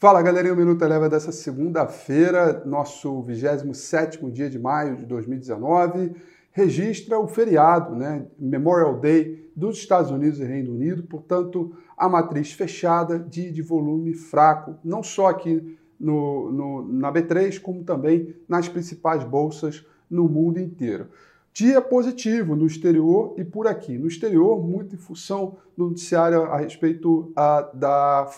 Fala galerinha, o Minuto Eleva dessa segunda-feira, nosso 27º dia de maio de 2019, registra o feriado, né, Memorial Day dos Estados Unidos e Reino Unido, portanto, a matriz fechada de, de volume fraco, não só aqui no, no, na B3, como também nas principais bolsas no mundo inteiro. Dia positivo no exterior e por aqui. No exterior, muito em função do noticiário a respeito a, da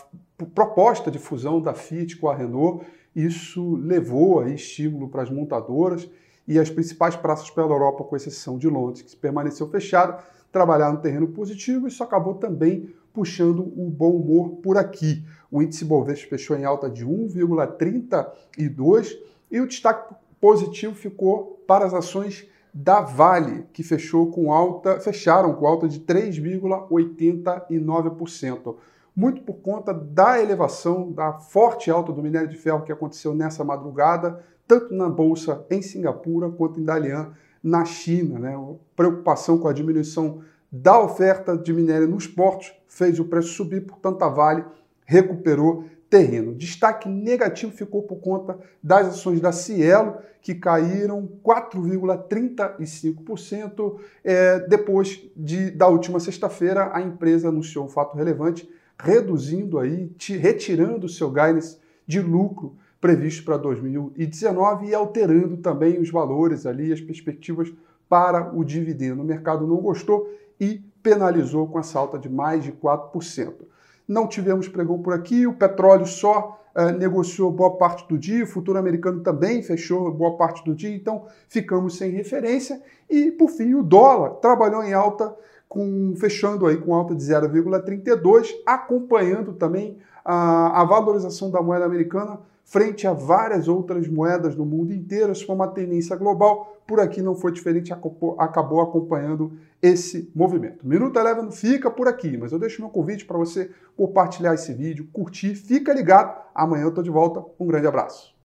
proposta de fusão da Fiat com a Renault. Isso levou aí estímulo para as montadoras e as principais praças pela Europa, com exceção de Londres, que permaneceu fechado, trabalhar no terreno positivo. Isso acabou também puxando o bom humor por aqui. O índice Bovespa fechou em alta de 1,32 e o destaque positivo ficou para as ações da Vale, que fechou com alta, fecharam com alta de 3,89%. Muito por conta da elevação, da forte alta do minério de ferro que aconteceu nessa madrugada, tanto na bolsa em Singapura quanto em Dalian na China. Né? Preocupação com a diminuição da oferta de minério nos portos fez o preço subir, portanto a Vale recuperou terreno. Destaque negativo ficou por conta das ações da Cielo, que caíram 4,35%. É, depois de, da última sexta-feira, a empresa anunciou um fato relevante, reduzindo aí, retirando o seu guidance de lucro previsto para 2019 e alterando também os valores ali, as perspectivas para o dividendo. O mercado não gostou e penalizou com essa alta de mais de 4% não tivemos pregão por aqui, o petróleo só uh, negociou boa parte do dia, o futuro americano também fechou boa parte do dia, então ficamos sem referência. E, por fim, o dólar trabalhou em alta, com, fechando aí com alta de 0,32, acompanhando também a, a valorização da moeda americana frente a várias outras moedas no mundo inteiro. Isso foi uma tendência global. Por aqui não foi diferente, acabou acompanhando esse movimento. Minuto Eleven fica por aqui, mas eu deixo meu convite para você compartilhar esse vídeo, curtir, fica ligado. Amanhã eu estou de volta. Um grande abraço.